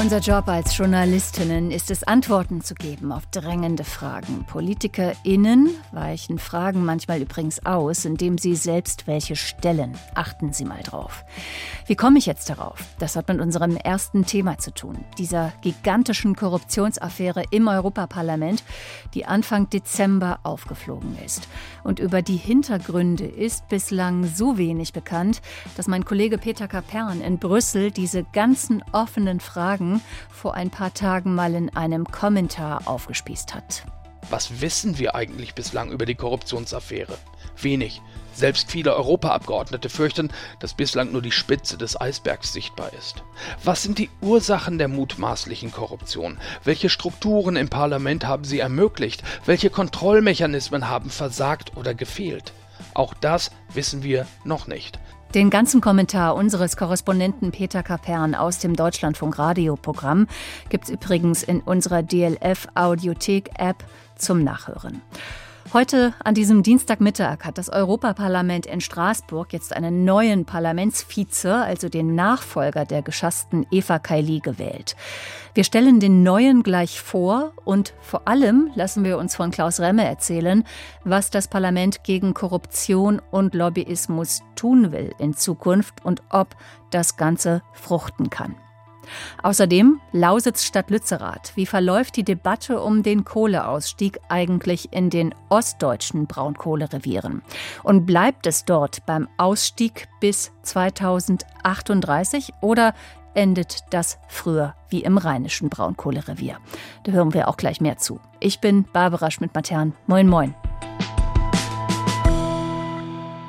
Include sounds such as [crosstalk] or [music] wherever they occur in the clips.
Unser Job als Journalistinnen ist es, Antworten zu geben auf drängende Fragen. PolitikerInnen weichen Fragen manchmal übrigens aus, indem sie selbst welche stellen. Achten Sie mal drauf. Wie komme ich jetzt darauf? Das hat mit unserem ersten Thema zu tun. Dieser gigantischen Korruptionsaffäre im Europaparlament, die Anfang Dezember aufgeflogen ist. Und über die Hintergründe ist bislang so wenig bekannt, dass mein Kollege Peter Kapern in Brüssel diese ganzen offenen Fragen Fragen vor ein paar Tagen mal in einem Kommentar aufgespießt hat. Was wissen wir eigentlich bislang über die Korruptionsaffäre? Wenig. Selbst viele Europaabgeordnete fürchten, dass bislang nur die Spitze des Eisbergs sichtbar ist. Was sind die Ursachen der mutmaßlichen Korruption? Welche Strukturen im Parlament haben sie ermöglicht? Welche Kontrollmechanismen haben versagt oder gefehlt? Auch das wissen wir noch nicht. Den ganzen Kommentar unseres Korrespondenten Peter Kapern aus dem Deutschlandfunk Radioprogramm gibt's übrigens in unserer DLF Audiothek App zum Nachhören. Heute an diesem Dienstagmittag hat das Europaparlament in Straßburg jetzt einen neuen Parlamentsvize, also den Nachfolger der geschassten Eva Kaili, gewählt. Wir stellen den neuen gleich vor und vor allem lassen wir uns von Klaus Remme erzählen, was das Parlament gegen Korruption und Lobbyismus tun will in Zukunft und ob das Ganze fruchten kann. Außerdem Lausitz statt Lützerath. Wie verläuft die Debatte um den Kohleausstieg eigentlich in den ostdeutschen Braunkohlerevieren? Und bleibt es dort beim Ausstieg bis 2038 oder endet das früher wie im rheinischen Braunkohlerevier? Da hören wir auch gleich mehr zu. Ich bin Barbara Schmidt-Matern. Moin, moin.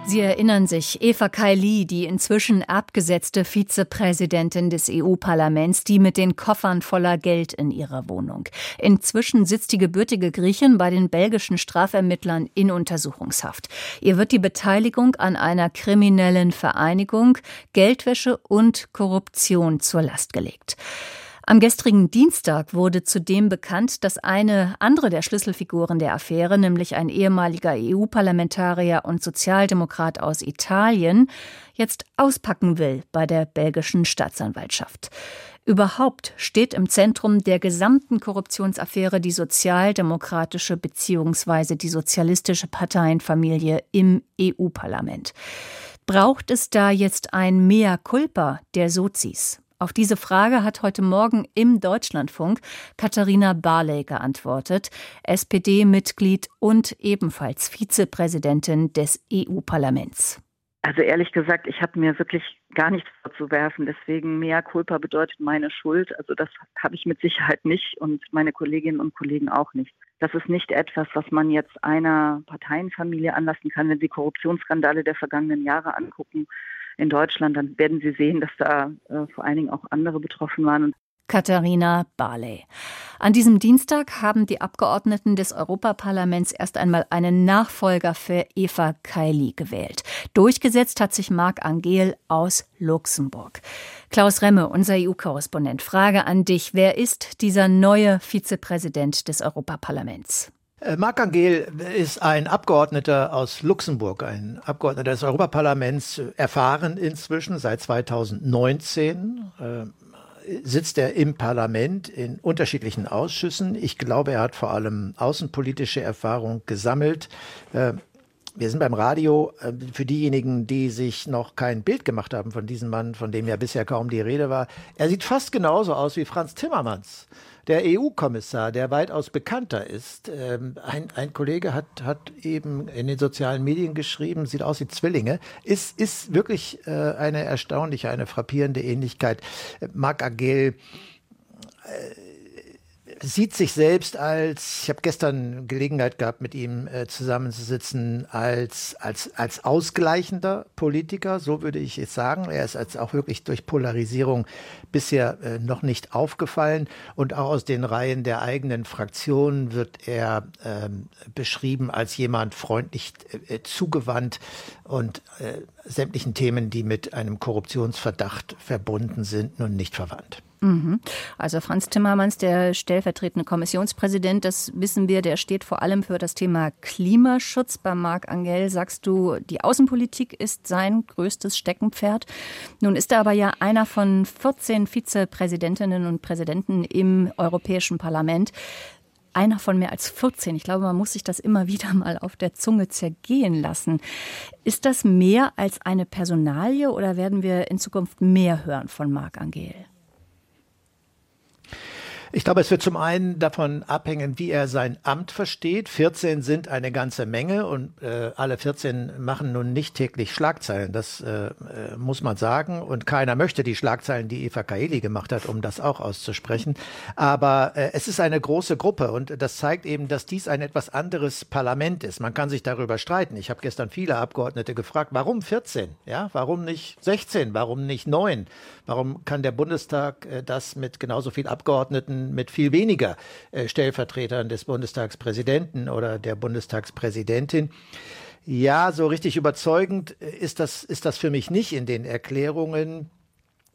Sie erinnern sich, Eva Kaili, die inzwischen abgesetzte Vizepräsidentin des EU-Parlaments, die mit den Koffern voller Geld in ihrer Wohnung. Inzwischen sitzt die gebürtige Griechin bei den belgischen Strafermittlern in Untersuchungshaft. Ihr wird die Beteiligung an einer kriminellen Vereinigung, Geldwäsche und Korruption zur Last gelegt. Am gestrigen Dienstag wurde zudem bekannt, dass eine andere der Schlüsselfiguren der Affäre, nämlich ein ehemaliger EU-Parlamentarier und Sozialdemokrat aus Italien, jetzt auspacken will bei der belgischen Staatsanwaltschaft. Überhaupt steht im Zentrum der gesamten Korruptionsaffäre die sozialdemokratische bzw. die sozialistische Parteienfamilie im EU-Parlament. Braucht es da jetzt ein Mea culpa der Sozis? Auf diese Frage hat heute Morgen im Deutschlandfunk Katharina Barley geantwortet, SPD-Mitglied und ebenfalls Vizepräsidentin des EU-Parlaments. Also ehrlich gesagt, ich habe mir wirklich gar nichts vorzuwerfen. Deswegen mehr Culpa bedeutet meine Schuld. Also das habe ich mit Sicherheit nicht und meine Kolleginnen und Kollegen auch nicht. Das ist nicht etwas, was man jetzt einer Parteienfamilie anlassen kann, wenn Sie Korruptionsskandale der vergangenen Jahre angucken in Deutschland, dann werden Sie sehen, dass da äh, vor allen Dingen auch andere betroffen waren. Katharina Barley. An diesem Dienstag haben die Abgeordneten des Europaparlaments erst einmal einen Nachfolger für Eva Kaili gewählt. Durchgesetzt hat sich Marc Angel aus Luxemburg. Klaus Remme, unser EU-Korrespondent, Frage an dich. Wer ist dieser neue Vizepräsident des Europaparlaments? Äh, Marc Angel ist ein Abgeordneter aus Luxemburg, ein Abgeordneter des Europaparlaments, erfahren inzwischen seit 2019. Äh, sitzt er im Parlament in unterschiedlichen Ausschüssen. Ich glaube, er hat vor allem außenpolitische Erfahrung gesammelt. Äh, wir sind beim Radio. Äh, für diejenigen, die sich noch kein Bild gemacht haben von diesem Mann, von dem ja bisher kaum die Rede war, er sieht fast genauso aus wie Franz Timmermans der EU-Kommissar, der weitaus bekannter ist. Ähm, ein, ein Kollege hat, hat eben in den sozialen Medien geschrieben, sieht aus wie Zwillinge, ist, ist wirklich äh, eine erstaunliche, eine frappierende Ähnlichkeit. Marc Agel, äh, sieht sich selbst als, ich habe gestern Gelegenheit gehabt, mit ihm äh, zusammenzusitzen, als, als, als ausgleichender Politiker, so würde ich es sagen. Er ist als auch wirklich durch Polarisierung bisher äh, noch nicht aufgefallen. Und auch aus den Reihen der eigenen Fraktion wird er ähm, beschrieben als jemand freundlich äh, zugewandt und äh, sämtlichen Themen, die mit einem Korruptionsverdacht verbunden sind, nun nicht verwandt. Mhm. Also Franz Timmermans, der stellvertretende Kommissionspräsident, das wissen wir, der steht vor allem für das Thema Klimaschutz. Bei Marc Angel sagst du, die Außenpolitik ist sein größtes Steckenpferd. Nun ist er aber ja einer von 14 Vizepräsidentinnen und Präsidenten im Europäischen Parlament einer von mehr als 14. Ich glaube, man muss sich das immer wieder mal auf der Zunge zergehen lassen. Ist das mehr als eine Personalie oder werden wir in Zukunft mehr hören von Marc Angel? Ich glaube, es wird zum einen davon abhängen, wie er sein Amt versteht. 14 sind eine ganze Menge und äh, alle 14 machen nun nicht täglich Schlagzeilen. Das äh, äh, muss man sagen. Und keiner möchte die Schlagzeilen, die Eva Kaeli gemacht hat, um das auch auszusprechen. Aber äh, es ist eine große Gruppe und das zeigt eben, dass dies ein etwas anderes Parlament ist. Man kann sich darüber streiten. Ich habe gestern viele Abgeordnete gefragt, warum 14? Ja, warum nicht 16? Warum nicht 9? Warum kann der Bundestag äh, das mit genauso viel Abgeordneten, mit viel weniger äh, Stellvertretern des Bundestagspräsidenten oder der Bundestagspräsidentin? Ja, so richtig überzeugend äh, ist das, ist das für mich nicht in den Erklärungen.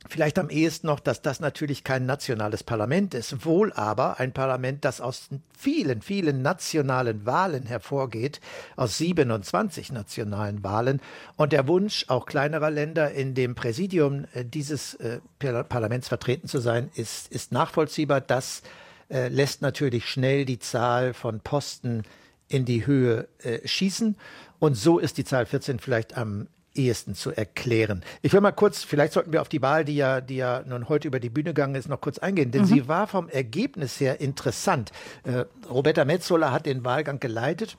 Vielleicht am ehesten noch, dass das natürlich kein nationales Parlament ist, wohl aber ein Parlament, das aus vielen, vielen nationalen Wahlen hervorgeht, aus 27 nationalen Wahlen. Und der Wunsch auch kleinerer Länder in dem Präsidium äh, dieses äh, Parlaments vertreten zu sein, ist, ist nachvollziehbar. Das äh, lässt natürlich schnell die Zahl von Posten in die Höhe äh, schießen. Und so ist die Zahl 14 vielleicht am ehesten zu erklären. Ich will mal kurz, vielleicht sollten wir auf die Wahl, die ja, die ja nun heute über die Bühne gegangen ist, noch kurz eingehen, denn mhm. sie war vom Ergebnis her interessant. Äh, Roberta Metzola hat den Wahlgang geleitet.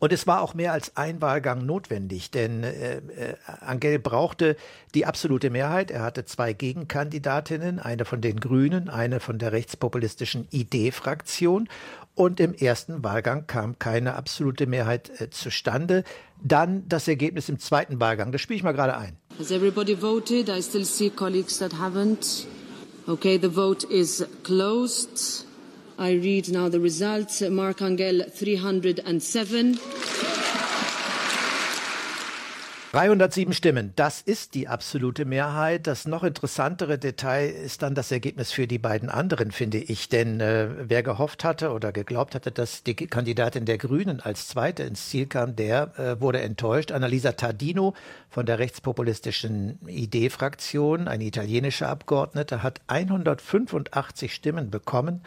Und es war auch mehr als ein Wahlgang notwendig, denn äh, äh, Angel brauchte die absolute Mehrheit. Er hatte zwei Gegenkandidatinnen, eine von den Grünen, eine von der rechtspopulistischen ID-Fraktion. Und im ersten Wahlgang kam keine absolute Mehrheit äh, zustande. Dann das Ergebnis im zweiten Wahlgang. Das spiele ich mal gerade ein. Has everybody voted? I still see colleagues that haven't. Okay, the vote is closed. I read now the results. Mark Angel 307. 307 Stimmen, das ist die absolute Mehrheit. Das noch interessantere Detail ist dann das Ergebnis für die beiden anderen, finde ich. Denn äh, wer gehofft hatte oder geglaubt hatte, dass die Kandidatin der Grünen als Zweite ins Ziel kam, der äh, wurde enttäuscht. Annalisa Tardino von der rechtspopulistischen ID-Fraktion, eine italienische Abgeordnete, hat 185 Stimmen bekommen.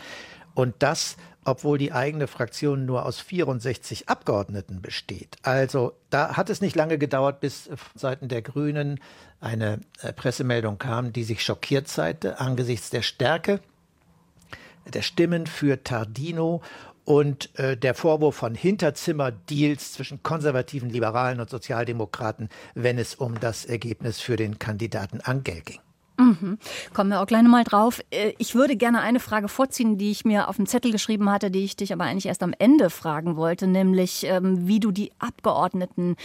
Und das obwohl die eigene Fraktion nur aus 64 Abgeordneten besteht. Also da hat es nicht lange gedauert, bis Seiten der Grünen eine äh, Pressemeldung kam, die sich schockiert zeigte angesichts der Stärke der Stimmen für Tardino und äh, der Vorwurf von Hinterzimmerdeals zwischen konservativen Liberalen und Sozialdemokraten, wenn es um das Ergebnis für den Kandidaten Angel ging. Mhm. Kommen wir auch gleich nochmal drauf. Äh, ich würde gerne eine Frage vorziehen, die ich mir auf dem Zettel geschrieben hatte, die ich dich aber eigentlich erst am Ende fragen wollte, nämlich ähm, wie du die Abgeordneten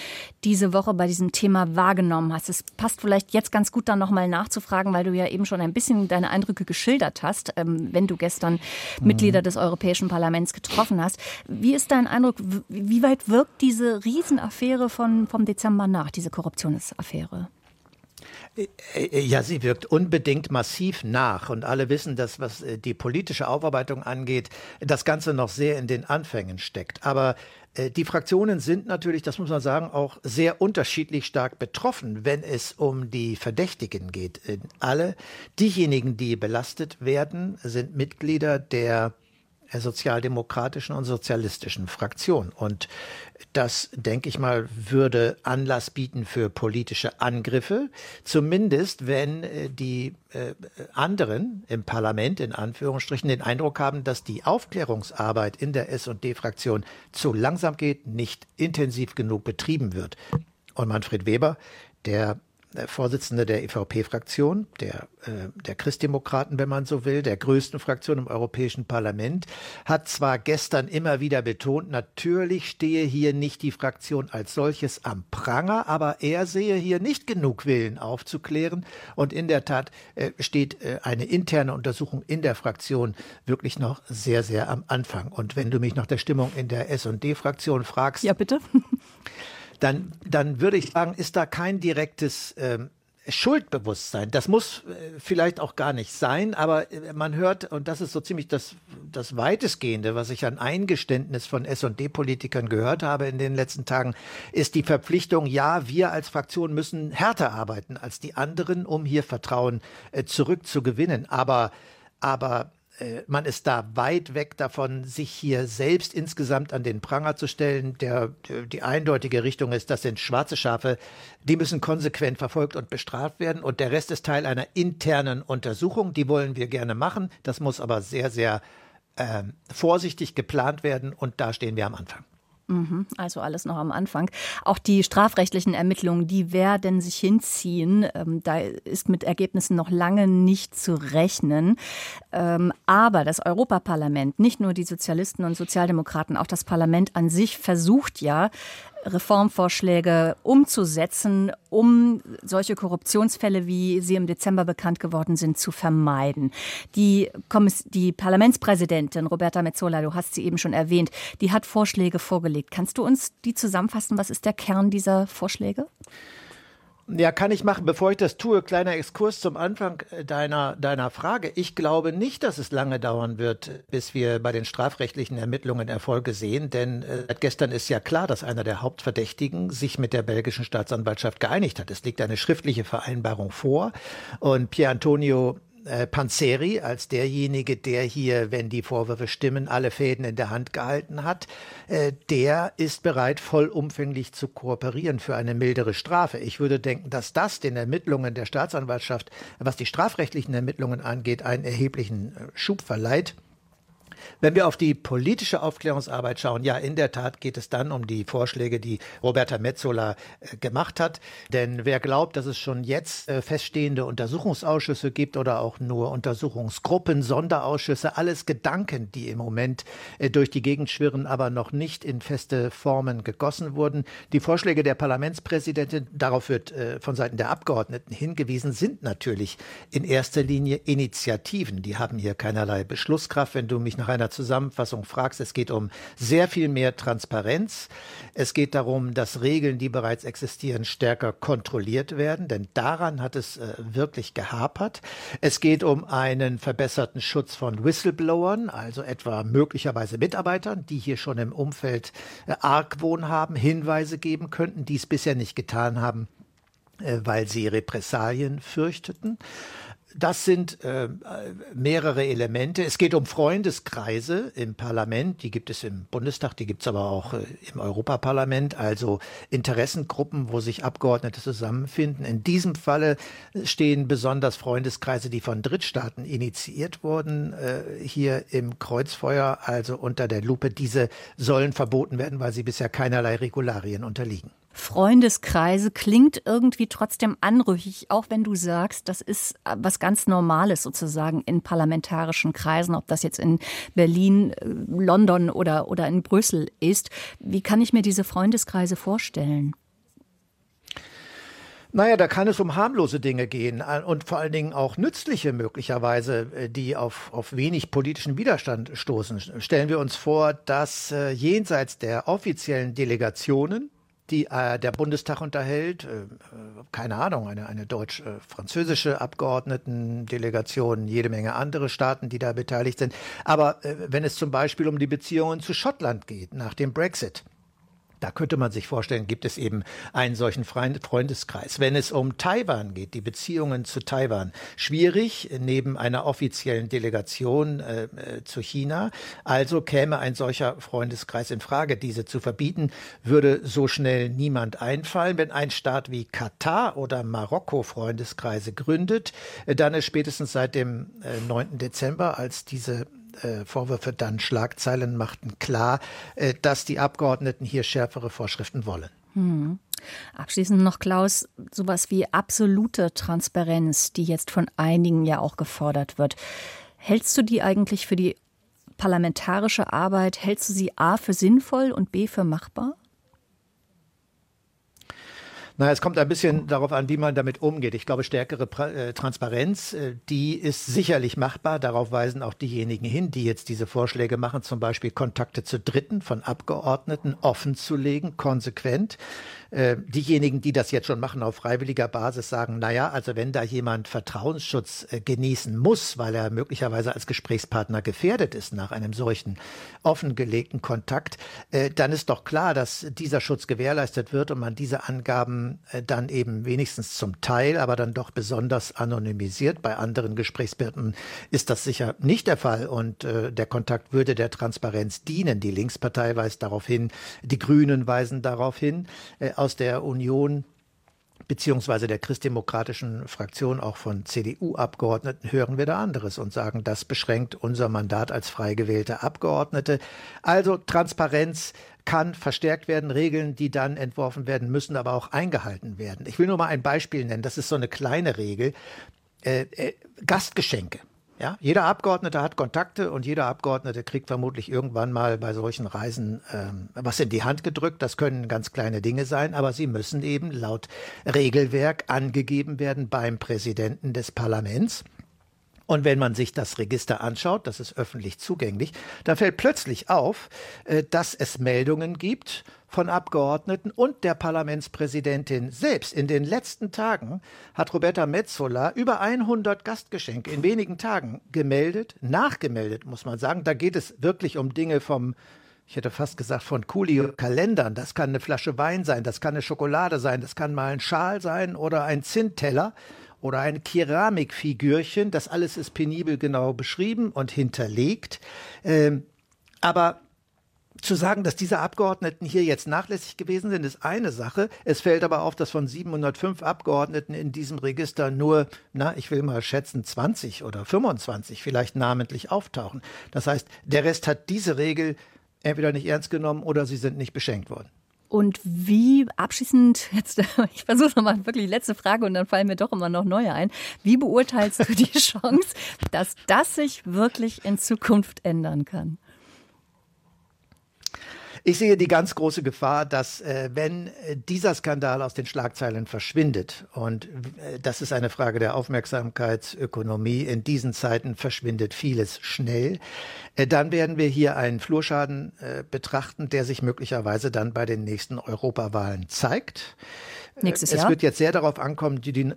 diese Woche bei diesem Thema wahrgenommen hast. Es passt vielleicht jetzt ganz gut dann nochmal nachzufragen, weil du ja eben schon ein bisschen deine Eindrücke geschildert hast, ähm, wenn du gestern mhm. Mitglieder des Europäischen Parlaments getroffen hast. Wie ist dein Eindruck, wie weit wirkt diese Riesenaffäre von, vom Dezember nach, diese Korruptionsaffäre? Äh, äh, ja, sie wirkt unbedingt massiv nach. Und alle wissen, dass was äh, die politische Aufarbeitung angeht, das Ganze noch sehr in den Anfängen steckt. Aber die Fraktionen sind natürlich, das muss man sagen, auch sehr unterschiedlich stark betroffen, wenn es um die Verdächtigen geht. Alle diejenigen, die belastet werden, sind Mitglieder der sozialdemokratischen und sozialistischen Fraktion. Und das, denke ich mal, würde Anlass bieten für politische Angriffe, zumindest wenn äh, die äh, anderen im Parlament in Anführungsstrichen den Eindruck haben, dass die Aufklärungsarbeit in der SD-Fraktion zu langsam geht, nicht intensiv genug betrieben wird. Und Manfred Weber, der Vorsitzende der EVP-Fraktion, der, äh, der Christdemokraten, wenn man so will, der größten Fraktion im Europäischen Parlament, hat zwar gestern immer wieder betont, natürlich stehe hier nicht die Fraktion als solches am Pranger, aber er sehe hier nicht genug Willen aufzuklären. Und in der Tat äh, steht äh, eine interne Untersuchung in der Fraktion wirklich noch sehr, sehr am Anfang. Und wenn du mich nach der Stimmung in der S&D-Fraktion fragst. Ja, bitte. [laughs] dann, dann würde ich sagen, ist da kein direktes ähm, Schuldbewusstsein. Das muss äh, vielleicht auch gar nicht sein, aber äh, man hört, und das ist so ziemlich das, das weitestgehende, was ich an Eingeständnis von S&D-Politikern gehört habe in den letzten Tagen, ist die Verpflichtung, ja, wir als Fraktion müssen härter arbeiten als die anderen, um hier Vertrauen äh, zurückzugewinnen. Aber, aber äh, man ist da weit weg davon, sich hier selbst insgesamt an den Pranger zu stellen. Der, die eindeutige Richtung ist, das sind schwarze Schafe, die müssen konsequent verfolgt und bestraft werden. Und der Rest ist Teil einer internen Untersuchung. Die wollen wir gerne machen. Das muss aber sehr, sehr äh, vorsichtig geplant werden. Und da stehen wir am Anfang. Mhm, also alles noch am Anfang. Auch die strafrechtlichen Ermittlungen, die werden sich hinziehen. Ähm, da ist mit Ergebnissen noch lange nicht zu rechnen. Ähm, aber das Europaparlament, nicht nur die Sozialisten und Sozialdemokraten, auch das Parlament an sich versucht ja, Reformvorschläge umzusetzen, um solche Korruptionsfälle, wie sie im Dezember bekannt geworden sind, zu vermeiden. Die, Kommiss die Parlamentspräsidentin Roberta Metzola, du hast sie eben schon erwähnt, die hat Vorschläge vorgelegt. Kannst du uns die zusammenfassen? Was ist der Kern dieser Vorschläge? Ja, kann ich machen. Bevor ich das tue, kleiner Exkurs zum Anfang äh, deiner, deiner Frage. Ich glaube nicht, dass es lange dauern wird, bis wir bei den strafrechtlichen Ermittlungen Erfolge sehen, denn äh, seit gestern ist ja klar, dass einer der Hauptverdächtigen sich mit der belgischen Staatsanwaltschaft geeinigt hat. Es liegt eine schriftliche Vereinbarung vor und Pier Antonio äh, Panzeri als derjenige, der hier, wenn die Vorwürfe stimmen, alle Fäden in der Hand gehalten hat, äh, der ist bereit, vollumfänglich zu kooperieren für eine mildere Strafe. Ich würde denken, dass das den Ermittlungen der Staatsanwaltschaft, was die strafrechtlichen Ermittlungen angeht, einen erheblichen äh, Schub verleiht. Wenn wir auf die politische Aufklärungsarbeit schauen, ja, in der Tat geht es dann um die Vorschläge, die Roberta Metzola äh, gemacht hat. Denn wer glaubt, dass es schon jetzt äh, feststehende Untersuchungsausschüsse gibt oder auch nur Untersuchungsgruppen, Sonderausschüsse, alles Gedanken, die im Moment äh, durch die Gegend schwirren, aber noch nicht in feste Formen gegossen wurden. Die Vorschläge der Parlamentspräsidentin, darauf wird von Seiten der Abgeordneten hingewiesen, sind natürlich in erster Linie Initiativen. Die haben hier keinerlei Beschlusskraft. Wenn du mich nach einer Zusammenfassung fragst, es geht um sehr viel mehr Transparenz. Es geht darum, dass Regeln, die bereits existieren, stärker kontrolliert werden, denn daran hat es äh, wirklich gehapert. Es geht um einen verbesserten Schutz von Whistleblowern, also etwa möglicherweise Mitarbeitern, die hier schon im Umfeld äh, Argwohn haben, Hinweise geben könnten, die es bisher nicht getan haben äh, weil sie Repressalien fürchteten. Das sind äh, mehrere Elemente. Es geht um Freundeskreise im Parlament, die gibt es im Bundestag, die gibt es aber auch äh, im Europaparlament, also Interessengruppen, wo sich Abgeordnete zusammenfinden. In diesem Falle stehen besonders Freundeskreise, die von Drittstaaten initiiert wurden, äh, hier im Kreuzfeuer, also unter der Lupe. Diese sollen verboten werden, weil sie bisher keinerlei Regularien unterliegen. Freundeskreise klingt irgendwie trotzdem anrüchig, auch wenn du sagst, das ist was ganz Normales sozusagen in parlamentarischen Kreisen, ob das jetzt in Berlin, äh, London oder, oder in Brüssel ist. Wie kann ich mir diese Freundeskreise vorstellen? Naja, da kann es um harmlose Dinge gehen äh, und vor allen Dingen auch nützliche möglicherweise, äh, die auf, auf wenig politischen Widerstand stoßen. Stellen wir uns vor, dass äh, jenseits der offiziellen Delegationen die äh, der Bundestag unterhält. Äh, äh keine Ahnung, eine, eine deutsch-französische Abgeordnetendelegation, jede Menge andere Staaten, die da beteiligt sind. Aber äh, wenn es zum Beispiel um die Beziehungen zu Schottland geht, nach dem Brexit, da könnte man sich vorstellen, gibt es eben einen solchen Freundeskreis. Wenn es um Taiwan geht, die Beziehungen zu Taiwan, schwierig neben einer offiziellen Delegation äh, äh, zu China. Also käme ein solcher Freundeskreis in Frage. Diese zu verbieten, würde so schnell niemand einfallen. Wenn ein Staat wie Katar oder Marokko Freundeskreise gründet, äh, dann ist spätestens seit dem äh, 9. Dezember, als diese äh, Vorwürfe dann Schlagzeilen machten klar, äh, dass die Abgeordneten hier schärfere Vorschriften wollen. Hm. Abschließend noch, Klaus, sowas wie absolute Transparenz, die jetzt von einigen ja auch gefordert wird. Hältst du die eigentlich für die parlamentarische Arbeit, hältst du sie A für sinnvoll und B für machbar? Na, es kommt ein bisschen darauf an, wie man damit umgeht. Ich glaube, stärkere pra äh, Transparenz, äh, die ist sicherlich machbar. Darauf weisen auch diejenigen hin, die jetzt diese Vorschläge machen, zum Beispiel Kontakte zu Dritten von Abgeordneten offen zu legen, konsequent. äh, diejenigen, die das jetzt schon machen auf freiwilliger Basis, sagen, naja, also wenn da jemand Vertrauensschutz äh, genießen muss, weil er möglicherweise als Gesprächspartner gefährdet ist nach einem solchen offengelegten Kontakt, äh, dann ist doch klar, dass dieser Schutz gewährleistet wird und man diese Angaben äh, dann eben wenigstens zum Teil, aber dann doch besonders anonymisiert. Bei anderen Gesprächspartnern ist das sicher nicht der Fall und äh, der Kontakt würde der Transparenz dienen. Die Linkspartei weist darauf hin, die Grünen weisen darauf hin. Äh, aus der Union beziehungsweise der christdemokratischen Fraktion auch von CDU-Abgeordneten hören wir da anderes und sagen, das beschränkt unser Mandat als frei gewählte Abgeordnete. Also Transparenz kann verstärkt werden, Regeln, die dann entworfen werden, müssen aber auch eingehalten werden. Ich will nur mal ein Beispiel nennen, das ist so eine kleine Regel. Äh, äh, Gastgeschenke. Ja, jeder Abgeordnete hat Kontakte und jeder Abgeordnete kriegt vermutlich irgendwann mal bei solchen Reisen ähm, was in die Hand gedrückt. Das können ganz kleine Dinge sein, aber sie müssen eben laut Regelwerk angegeben werden beim Präsidenten des Parlaments. Und wenn man sich das Register anschaut, das ist öffentlich zugänglich, dann fällt plötzlich auf, äh, dass es Meldungen gibt von Abgeordneten und der Parlamentspräsidentin selbst. In den letzten Tagen hat Roberta Metzola über 100 Gastgeschenke in wenigen Tagen gemeldet, nachgemeldet, muss man sagen. Da geht es wirklich um Dinge vom ich hätte fast gesagt von Coolio-Kalendern. Das kann eine Flasche Wein sein, das kann eine Schokolade sein, das kann mal ein Schal sein oder ein Zinnteller oder ein Keramikfigürchen. Das alles ist penibel genau beschrieben und hinterlegt. Ähm, aber zu sagen, dass diese Abgeordneten hier jetzt nachlässig gewesen sind, ist eine Sache. Es fällt aber auf, dass von 705 Abgeordneten in diesem Register nur, na, ich will mal schätzen, 20 oder 25 vielleicht namentlich auftauchen. Das heißt, der Rest hat diese Regel entweder nicht ernst genommen oder sie sind nicht beschenkt worden. Und wie abschließend, jetzt, [laughs] ich versuche nochmal wirklich letzte Frage und dann fallen mir doch immer noch neue ein. Wie beurteilst du die [laughs] Chance, dass das sich wirklich in Zukunft ändern kann? Ich sehe die ganz große Gefahr, dass äh, wenn äh, dieser Skandal aus den Schlagzeilen verschwindet, und äh, das ist eine Frage der Aufmerksamkeitsökonomie, in diesen Zeiten verschwindet vieles schnell, äh, dann werden wir hier einen Flurschaden äh, betrachten, der sich möglicherweise dann bei den nächsten Europawahlen zeigt. Nächstes Jahr. Es wird jetzt sehr darauf ankommen, die, die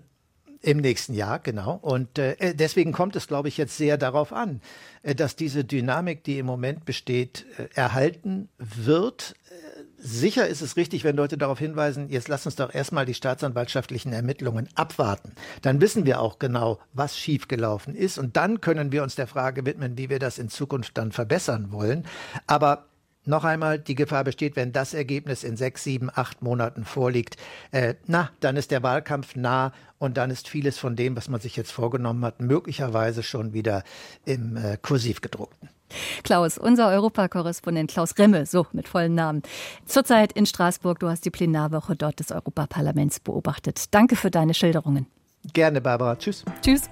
im nächsten Jahr, genau. Und äh, deswegen kommt es, glaube ich, jetzt sehr darauf an, äh, dass diese Dynamik, die im Moment besteht, äh, erhalten wird. Äh, sicher ist es richtig, wenn Leute darauf hinweisen, jetzt lass uns doch erstmal die staatsanwaltschaftlichen Ermittlungen abwarten. Dann wissen wir auch genau, was schiefgelaufen ist. Und dann können wir uns der Frage widmen, wie wir das in Zukunft dann verbessern wollen. Aber noch einmal, die Gefahr besteht, wenn das Ergebnis in sechs, sieben, acht Monaten vorliegt, äh, na, dann ist der Wahlkampf nah und dann ist vieles von dem, was man sich jetzt vorgenommen hat, möglicherweise schon wieder im äh, Kursiv gedruckten. Klaus, unser Europakorrespondent Klaus Remme, so mit vollen Namen. Zurzeit in Straßburg, du hast die Plenarwoche dort des Europaparlaments beobachtet. Danke für deine Schilderungen. Gerne, Barbara. Tschüss. Tschüss.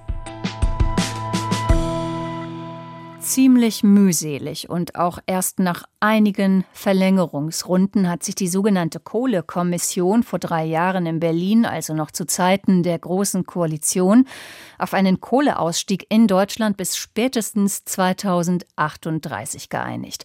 Ziemlich mühselig und auch erst nach einigen Verlängerungsrunden hat sich die sogenannte Kohlekommission vor drei Jahren in Berlin, also noch zu Zeiten der Großen Koalition, auf einen Kohleausstieg in Deutschland bis spätestens 2038 geeinigt.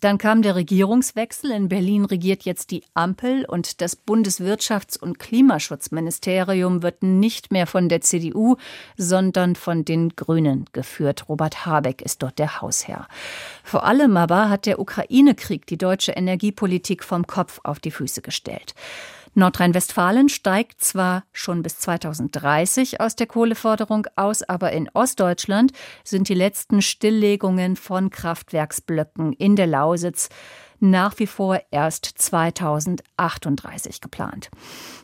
Dann kam der Regierungswechsel. In Berlin regiert jetzt die Ampel und das Bundeswirtschafts- und Klimaschutzministerium wird nicht mehr von der CDU, sondern von den Grünen geführt. Robert Habeck ist dort der Hausherr. Vor allem aber hat der Ukraine-Krieg die deutsche Energiepolitik vom Kopf auf die Füße gestellt. Nordrhein-Westfalen steigt zwar schon bis 2030 aus der Kohleförderung aus, aber in Ostdeutschland sind die letzten Stilllegungen von Kraftwerksblöcken in der Lausitz nach wie vor erst 2038 geplant.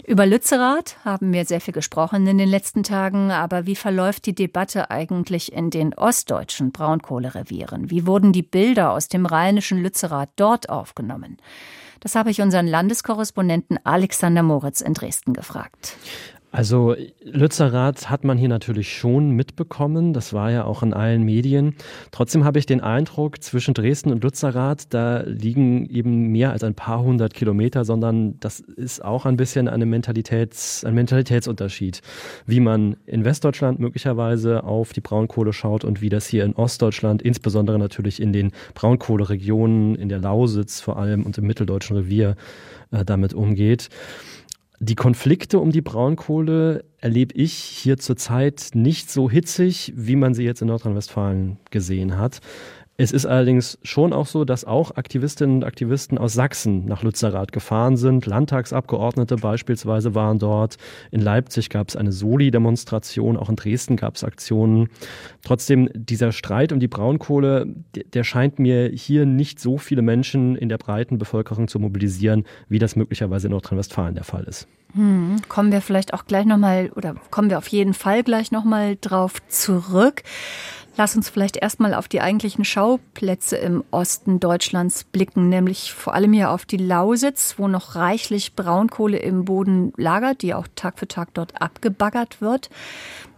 Über Lützerath haben wir sehr viel gesprochen in den letzten Tagen, aber wie verläuft die Debatte eigentlich in den ostdeutschen Braunkohlerevieren? Wie wurden die Bilder aus dem rheinischen Lützerath dort aufgenommen? Das habe ich unseren Landeskorrespondenten Alexander Moritz in Dresden gefragt. Also Lützerath hat man hier natürlich schon mitbekommen, das war ja auch in allen Medien. Trotzdem habe ich den Eindruck, zwischen Dresden und Lützerath, da liegen eben mehr als ein paar hundert Kilometer, sondern das ist auch ein bisschen eine Mentalitäts, ein Mentalitätsunterschied, wie man in Westdeutschland möglicherweise auf die Braunkohle schaut und wie das hier in Ostdeutschland, insbesondere natürlich in den Braunkohleregionen, in der Lausitz vor allem und im Mitteldeutschen Revier äh, damit umgeht. Die Konflikte um die Braunkohle erlebe ich hier zurzeit nicht so hitzig, wie man sie jetzt in Nordrhein-Westfalen gesehen hat. Es ist allerdings schon auch so, dass auch Aktivistinnen und Aktivisten aus Sachsen nach Lützerath gefahren sind. Landtagsabgeordnete beispielsweise waren dort. In Leipzig gab es eine Soli-Demonstration, auch in Dresden gab es Aktionen. Trotzdem, dieser Streit um die Braunkohle, der scheint mir hier nicht so viele Menschen in der breiten Bevölkerung zu mobilisieren, wie das möglicherweise in Nordrhein-Westfalen der Fall ist. Hm, kommen wir vielleicht auch gleich nochmal oder kommen wir auf jeden Fall gleich nochmal drauf zurück. Lass uns vielleicht erstmal auf die eigentlichen Schauplätze im Osten Deutschlands blicken, nämlich vor allem hier auf die Lausitz, wo noch reichlich Braunkohle im Boden lagert, die auch Tag für Tag dort abgebaggert wird.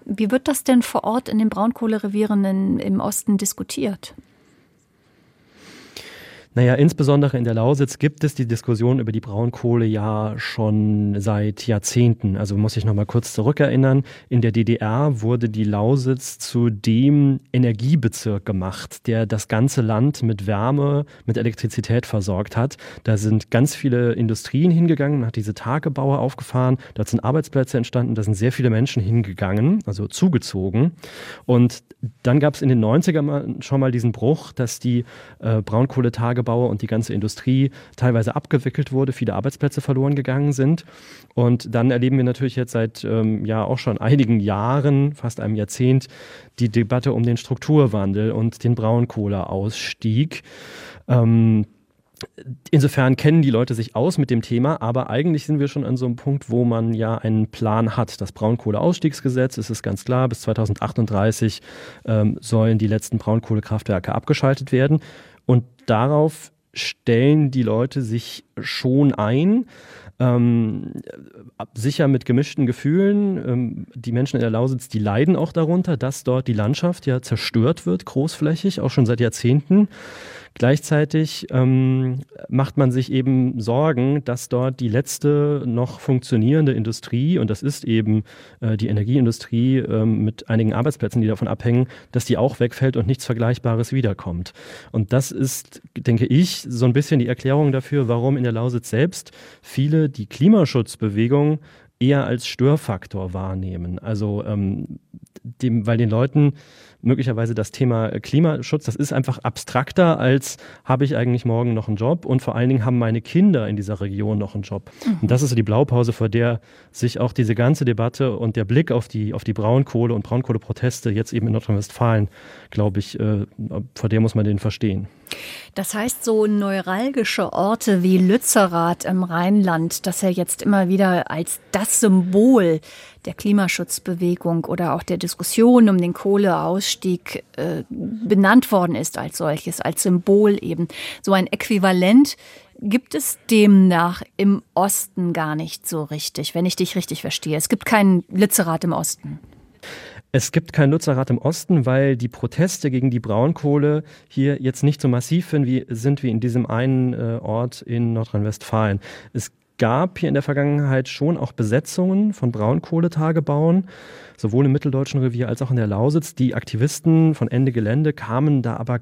Wie wird das denn vor Ort in den Braunkohlerevieren im Osten diskutiert? Naja, insbesondere in der Lausitz gibt es die Diskussion über die Braunkohle ja schon seit Jahrzehnten. Also muss ich noch mal kurz zurückerinnern. In der DDR wurde die Lausitz zu dem Energiebezirk gemacht, der das ganze Land mit Wärme, mit Elektrizität versorgt hat. Da sind ganz viele Industrien hingegangen, hat diese Tagebaue aufgefahren, dort sind Arbeitsplätze entstanden, da sind sehr viele Menschen hingegangen, also zugezogen. Und dann gab es in den 90er schon mal diesen Bruch, dass die äh, Braunkohletagebaue Tagebauer und die ganze Industrie teilweise abgewickelt wurde, viele Arbeitsplätze verloren gegangen sind. Und dann erleben wir natürlich jetzt seit ähm, ja auch schon einigen Jahren, fast einem Jahrzehnt, die Debatte um den Strukturwandel und den Braunkohleausstieg. Ähm, Insofern kennen die Leute sich aus mit dem Thema, aber eigentlich sind wir schon an so einem Punkt, wo man ja einen Plan hat. Das Braunkohleausstiegsgesetz ist es ganz klar, bis 2038 ähm, sollen die letzten Braunkohlekraftwerke abgeschaltet werden. Darauf stellen die Leute sich schon ein. Ähm, sicher mit gemischten Gefühlen. Ähm, die Menschen in der Lausitz, die leiden auch darunter, dass dort die Landschaft ja zerstört wird, großflächig, auch schon seit Jahrzehnten. Gleichzeitig ähm, macht man sich eben Sorgen, dass dort die letzte noch funktionierende Industrie, und das ist eben äh, die Energieindustrie ähm, mit einigen Arbeitsplätzen, die davon abhängen, dass die auch wegfällt und nichts Vergleichbares wiederkommt. Und das ist, denke ich, so ein bisschen die Erklärung dafür, warum in der Lausitz selbst viele die Klimaschutzbewegung eher als Störfaktor wahrnehmen. Also ähm, dem, weil den Leuten möglicherweise das Thema Klimaschutz, das ist einfach abstrakter als habe ich eigentlich morgen noch einen Job und vor allen Dingen haben meine Kinder in dieser Region noch einen Job. Mhm. Und das ist so die Blaupause, vor der sich auch diese ganze Debatte und der Blick auf die, auf die Braunkohle und Braunkohleproteste jetzt eben in Nordrhein-Westfalen, glaube ich, äh, vor der muss man den verstehen. Das heißt, so neuralgische Orte wie Lützerath im Rheinland, das ja jetzt immer wieder als das Symbol der Klimaschutzbewegung oder auch der Diskussion um den Kohleausstieg äh, benannt worden ist als solches, als Symbol eben. So ein Äquivalent gibt es demnach im Osten gar nicht so richtig, wenn ich dich richtig verstehe. Es gibt keinen Lützerath im Osten. Es gibt kein Nutzerrat im Osten, weil die Proteste gegen die Braunkohle hier jetzt nicht so massiv sind wie, sind wie in diesem einen äh, Ort in Nordrhein-Westfalen. Es gab hier in der Vergangenheit schon auch Besetzungen von Braunkohletagebauen, sowohl im Mitteldeutschen Revier als auch in der Lausitz. Die Aktivisten von Ende Gelände kamen da aber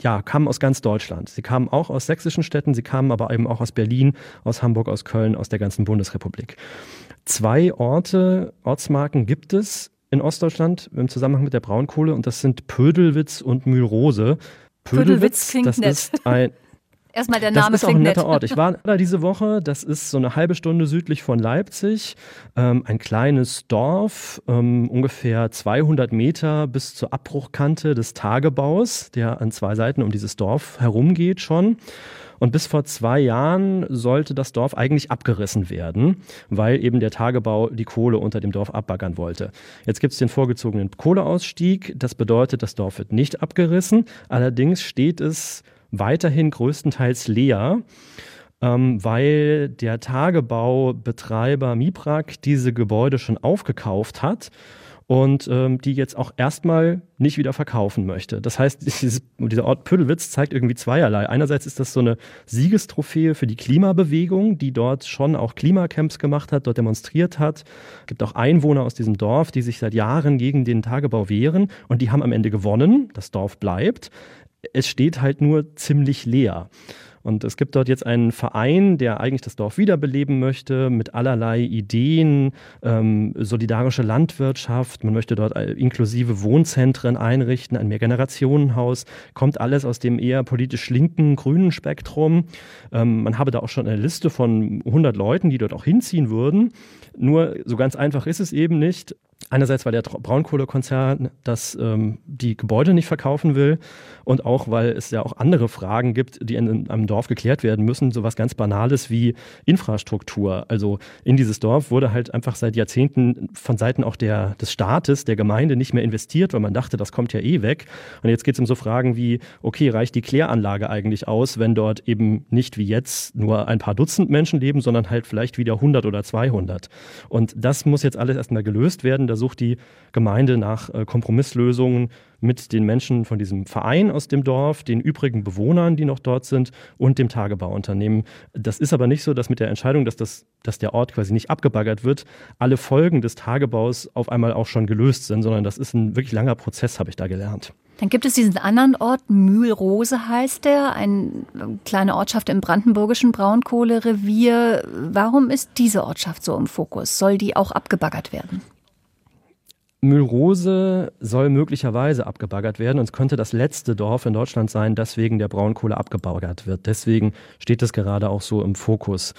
ja, kamen aus ganz Deutschland. Sie kamen auch aus sächsischen Städten, sie kamen aber eben auch aus Berlin, aus Hamburg, aus Köln, aus der ganzen Bundesrepublik. Zwei Orte, Ortsmarken gibt es in Ostdeutschland im Zusammenhang mit der Braunkohle und das sind Pödelwitz und Mühlrose. Pödelwitz, Pödelwitz das nett. ist ein Erstmal der Name Das ist auch ein netter Ort. Ich war da diese Woche. Das ist so eine halbe Stunde südlich von Leipzig. Ähm, ein kleines Dorf, ähm, ungefähr 200 Meter bis zur Abbruchkante des Tagebaus, der an zwei Seiten um dieses Dorf herumgeht schon. Und bis vor zwei Jahren sollte das Dorf eigentlich abgerissen werden, weil eben der Tagebau die Kohle unter dem Dorf abbaggern wollte. Jetzt gibt es den vorgezogenen Kohleausstieg. Das bedeutet, das Dorf wird nicht abgerissen. Allerdings steht es weiterhin größtenteils leer. ähm, weil der Tagebaubetreiber Miprak diese Gebäude schon aufgekauft hat und ähm, die jetzt auch erstmal nicht wieder verkaufen möchte. Das heißt, [laughs] dieses, dieser Ort Pödelwitz zeigt irgendwie zweierlei. Einerseits ist das so eine Siegestrophäe für die Klimabewegung, die dort schon auch Klimacamps gemacht hat, dort demonstriert hat. Es gibt auch Einwohner aus diesem Dorf, die sich seit Jahren gegen den Tagebau wehren und die haben am Ende gewonnen. Das Dorf bleibt. Es steht halt nur ziemlich leer. Und es gibt dort jetzt einen Verein, der eigentlich das Dorf wiederbeleben möchte, mit allerlei Ideen, ähm, solidarische Landwirtschaft. Man möchte dort äh, inklusive Wohnzentren einrichten, ein Mehrgenerationenhaus. Kommt alles aus dem eher politisch linken, grünen Spektrum. Ähm, man habe da auch schon eine Liste von 100 Leuten, die dort auch hinziehen würden. Nur so ganz einfach ist es eben nicht. Einerseits, weil der Braunkohlekonzern das, ähm, die Gebäude nicht verkaufen will und auch, weil es ja auch andere Fragen gibt, die in einem Dorf geklärt werden müssen. So was ganz Banales wie Infrastruktur. Also in dieses Dorf wurde halt einfach seit Jahrzehnten von Seiten auch der, des Staates, der Gemeinde nicht mehr investiert, weil man dachte, das kommt ja eh weg. Und jetzt geht es um so Fragen wie, okay, reicht die Kläranlage eigentlich aus, wenn dort eben nicht wie jetzt nur ein paar Dutzend Menschen leben, sondern halt vielleicht wieder 100 oder 200. Und das muss jetzt alles erstmal gelöst werden. Da sucht die Gemeinde nach äh, Kompromisslösungen mit den Menschen von diesem Verein aus dem Dorf, den übrigen Bewohnern, die noch dort sind und dem Tagebauunternehmen. Das ist aber nicht so, dass mit der Entscheidung, dass, das, dass der Ort quasi nicht abgebaggert wird, alle Folgen des Tagebaus auf einmal auch schon gelöst sind, sondern das ist ein wirklich langer Prozess, habe ich da gelernt. Dann gibt es diesen anderen Ort, Mühlrose heißt der, eine kleine Ortschaft im brandenburgischen Braunkohlerevier. Warum ist diese Ortschaft so im Fokus? Soll die auch abgebaggert werden? Mühlrose soll möglicherweise abgebaggert werden und es könnte das letzte Dorf in Deutschland sein, das wegen der Braunkohle abgebaggert wird. Deswegen steht es gerade auch so im Fokus.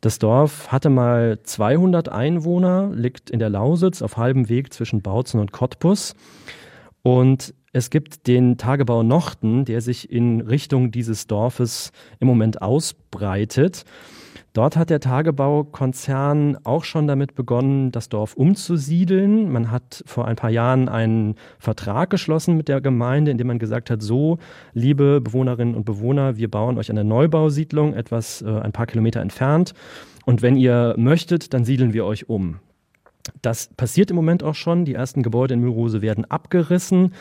Das Dorf hatte mal 200 Einwohner, liegt in der Lausitz auf halbem Weg zwischen Bautzen und Cottbus. Und es gibt den Tagebau Nochten, der sich in Richtung dieses Dorfes im Moment ausbreitet. Dort hat der Tagebaukonzern auch schon damit begonnen, das Dorf umzusiedeln. Man hat vor ein paar Jahren einen Vertrag geschlossen mit der Gemeinde, in dem man gesagt hat, so, liebe Bewohnerinnen und Bewohner, wir bauen euch eine Neubausiedlung etwas äh, ein paar Kilometer entfernt. Und wenn ihr möchtet, dann siedeln wir euch um. Das passiert im Moment auch schon. Die ersten Gebäude in Mürose werden abgerissen.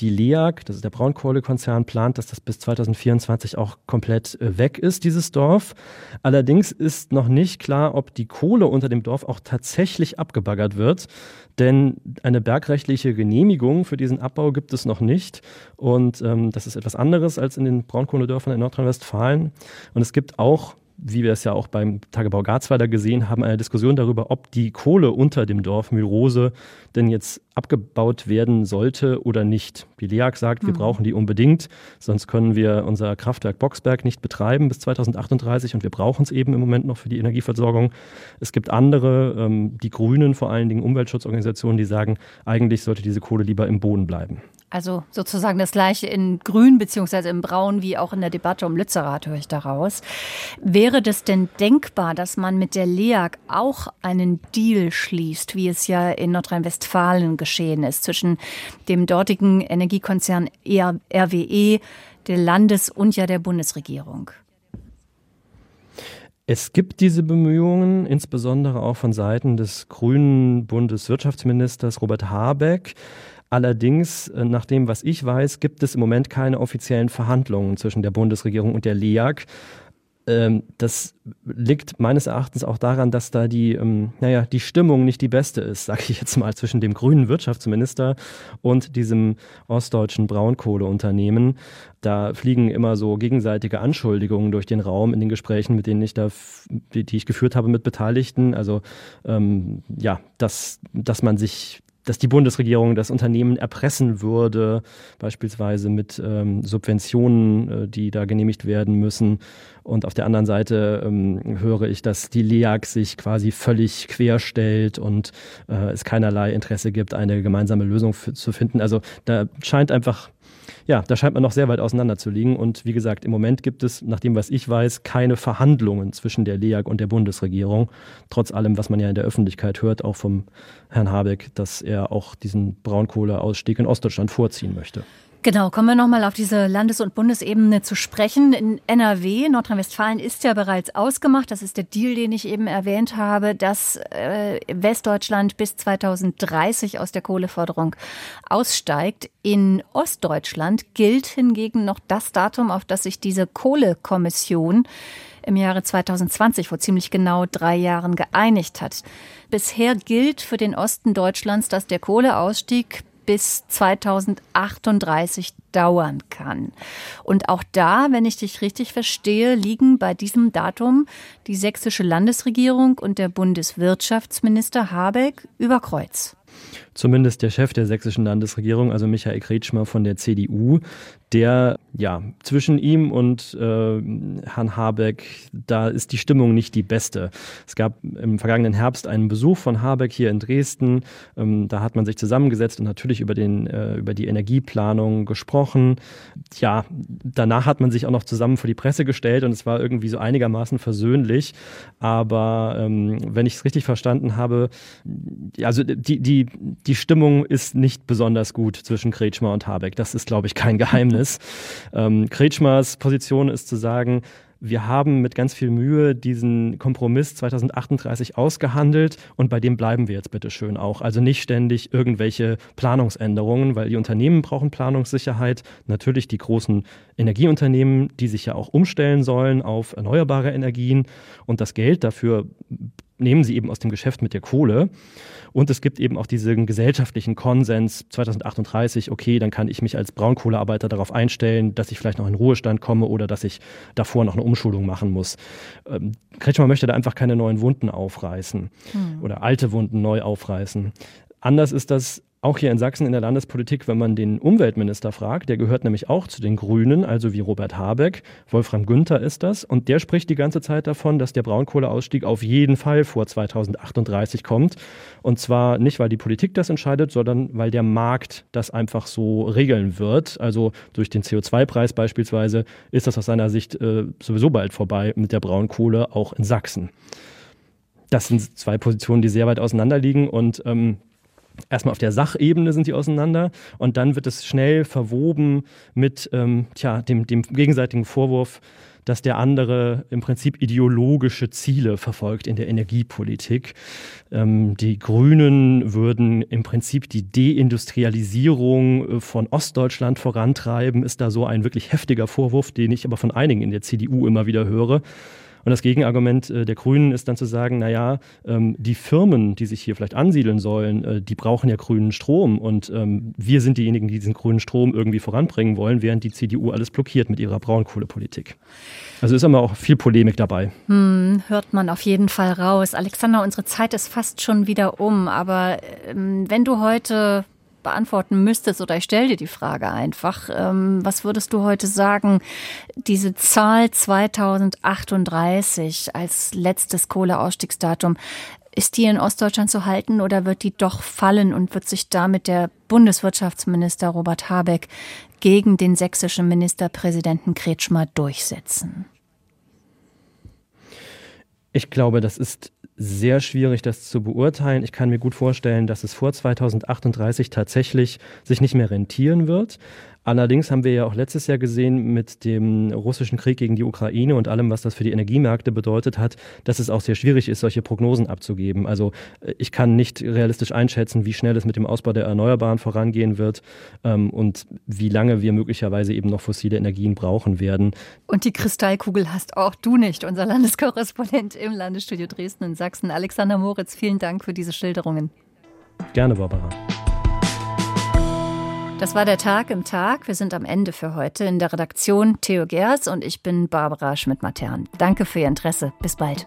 Die LEAG, das ist der Braunkohlekonzern, plant, dass das bis 2024 auch komplett äh, weg ist, dieses Dorf. Allerdings ist noch nicht klar, ob die Kohle unter dem Dorf auch tatsächlich abgebaggert wird. Denn eine bergrechtliche Genehmigung für diesen Abbau gibt es noch nicht. Und ähm, das ist etwas anderes als in den Braunkohledörfern in Nordrhein-Westfalen. Und es gibt auch wie wir es ja auch beim Tagebau Garzweiler gesehen haben, eine Diskussion darüber, ob die Kohle unter dem Dorf Mühlrose denn jetzt abgebaut werden sollte oder nicht. Wie LEAG sagt, mhm. wir brauchen die unbedingt, sonst können wir unser Kraftwerk Boxberg nicht betreiben bis 2038 und wir brauchen es eben im Moment noch für die Energieversorgung. Es gibt andere, ähm, die Grünen, vor allen Dingen Umweltschutzorganisationen, die sagen, eigentlich sollte diese Kohle lieber im Boden bleiben. Also sozusagen das gleiche in Grün beziehungsweise in Braun wie auch in der Debatte um Lützerath höre ich daraus. Wäre das denn denkbar, dass man mit der LEAG auch einen Deal schließt, wie es ja in Nordrhein-Westfalen geschehen ist, zwischen dem dortigen Energiekonzern RWE, der Landes- und ja der Bundesregierung? Es gibt diese Bemühungen, insbesondere auch von Seiten des grünen Bundeswirtschaftsministers Robert Habeck. Allerdings, äh, nach dem, was ich weiß, gibt es im Moment keine offiziellen Verhandlungen zwischen der Bundesregierung und der LEAG. Ähm, das liegt meines Erachtens auch daran, dass da die, ähm, naja, die Stimmung nicht die beste ist, [laughs] sage ich jetzt mal, zwischen dem grünen Wirtschaftsminister und diesem ostdeutschen Braunkohleunternehmen. Da fliegen immer so gegenseitige Anschuldigungen durch den Raum in den Gesprächen, mit denen ich da, die ich geführt habe mit Beteiligten. Also ähm, ja, dass, dass man sich dass die Bundesregierung das Unternehmen erpressen würde, beispielsweise mit ähm, Subventionen, äh, die da genehmigt werden müssen. Und auf der anderen Seite ähm, höre ich, dass die LEAG sich quasi völlig querstellt und äh, es keinerlei Interesse gibt, eine gemeinsame Lösung zu finden. Also da scheint einfach ja, da scheint man noch sehr weit auseinander zu liegen. Und wie gesagt, im Moment gibt es, nach dem, was ich weiß, keine Verhandlungen zwischen der LEAG und der Bundesregierung. Trotz allem, was man ja in der Öffentlichkeit hört, auch vom Herrn Habeck, dass er auch diesen Braunkohleausstieg in Ostdeutschland vorziehen möchte. Genau, kommen wir nochmal auf diese Landes- und Bundesebene zu sprechen. In NRW, Nordrhein-Westfalen, ist ja bereits ausgemacht, das ist der Deal, den ich eben erwähnt habe, dass äh, Westdeutschland bis 2030 aus der Kohleförderung aussteigt. In Ostdeutschland gilt hingegen noch das Datum, auf das sich diese Kohlekommission im Jahre 2020 vor ziemlich genau drei Jahren geeinigt hat. Bisher gilt für den Osten Deutschlands, dass der Kohleausstieg bis 2038 dauern kann. Und auch da, wenn ich dich richtig verstehe, liegen bei diesem Datum die sächsische Landesregierung und der Bundeswirtschaftsminister Habeck über Kreuz. Zumindest der Chef der sächsischen Landesregierung, also Michael Kretschmer von der CDU, der, ja, zwischen ihm und äh, Herrn Habeck, da ist die Stimmung nicht die beste. Es gab im vergangenen Herbst einen Besuch von Habeck hier in Dresden. Ähm, da hat man sich zusammengesetzt und natürlich über, den, äh, über die Energieplanung gesprochen. Ja, danach hat man sich auch noch zusammen vor die Presse gestellt und es war irgendwie so einigermaßen versöhnlich. Aber ähm, wenn ich es richtig verstanden habe, also die, die, die Stimmung ist nicht besonders gut zwischen Kretschmer und Habeck. Das ist, glaube ich, kein Geheimnis. [laughs] Ähm, Kretschmers Position ist zu sagen, wir haben mit ganz viel Mühe diesen Kompromiss 2038 ausgehandelt und bei dem bleiben wir jetzt bitte schön auch. Also nicht ständig irgendwelche Planungsänderungen, weil die Unternehmen brauchen Planungssicherheit. Natürlich die großen Energieunternehmen, die sich ja auch umstellen sollen auf erneuerbare Energien und das Geld dafür nehmen sie eben aus dem Geschäft mit der Kohle. Und es gibt eben auch diesen gesellschaftlichen Konsens 2038, okay, dann kann ich mich als Braunkohlearbeiter darauf einstellen, dass ich vielleicht noch in Ruhestand komme oder dass ich davor noch eine Umschulung machen muss. Ähm, Kretschmer möchte da einfach keine neuen Wunden aufreißen hm. oder alte Wunden neu aufreißen. Anders ist das auch hier in Sachsen in der Landespolitik, wenn man den Umweltminister fragt, der gehört nämlich auch zu den Grünen, also wie Robert Habeck, Wolfram Günther ist das, und der spricht die ganze Zeit davon, dass der Braunkohleausstieg auf jeden Fall vor 2038 kommt. Und zwar nicht, weil die Politik das entscheidet, sondern weil der Markt das einfach so regeln wird. Also durch den CO2-Preis beispielsweise ist das aus seiner Sicht äh, sowieso bald vorbei mit der Braunkohle, auch in Sachsen. Das sind zwei Positionen, die sehr weit auseinander liegen und ähm, Erstmal auf der Sachebene sind die auseinander und dann wird es schnell verwoben mit ähm, tja, dem, dem gegenseitigen Vorwurf, dass der andere im Prinzip ideologische Ziele verfolgt in der Energiepolitik. Ähm, die Grünen würden im Prinzip die Deindustrialisierung äh, von Ostdeutschland vorantreiben, ist da so ein wirklich heftiger Vorwurf, den ich aber von einigen in der CDU immer wieder höre. Und das Gegenargument äh, der Grünen ist dann zu sagen, naja, ähm, die Firmen, die sich hier vielleicht ansiedeln sollen, äh, die brauchen ja grünen Strom und ähm, wir sind diejenigen, die diesen grünen Strom irgendwie voranbringen wollen, während die CDU alles blockiert mit ihrer Braunkohlepolitik. Also ist immer auch viel Polemik dabei. Hm, hört man auf jeden Fall raus. Alexander, unsere Zeit ist fast schon wieder um, aber ähm, wenn du heute beantworten müsstest oder ich stelle dir die Frage einfach, ähm, was würdest du heute sagen, diese Zahl 2038 als letztes Kohleausstiegsdatum, ist die in Ostdeutschland zu halten oder wird die doch fallen und wird sich damit der Bundeswirtschaftsminister Robert Habeck gegen den sächsischen Ministerpräsidenten Kretschmer durchsetzen? Ich glaube, das ist sehr schwierig, das zu beurteilen. Ich kann mir gut vorstellen, dass es vor 2038 tatsächlich sich nicht mehr rentieren wird. Allerdings haben wir ja auch letztes Jahr gesehen mit dem russischen Krieg gegen die Ukraine und allem, was das für die Energiemärkte bedeutet hat, dass es auch sehr schwierig ist, solche Prognosen abzugeben. Also äh, ich kann nicht realistisch einschätzen, wie schnell es mit dem Ausbau der Erneuerbaren vorangehen wird ähm, und wie lange wir möglicherweise eben noch fossile Energien brauchen werden. Und die Kristallkugel hast auch du nicht, unser Landeskorrespondent im Landesstudio Dresden in Sachsen. Alexander Moritz, vielen Dank für diese Schilderungen. Gerne, Barbara. Das war der Tag im Tag. Wir sind am Ende für heute. In der Redaktion Theo Gers und ich bin Barbara Schmidt-Matern. Danke für Ihr Interesse. Bis bald.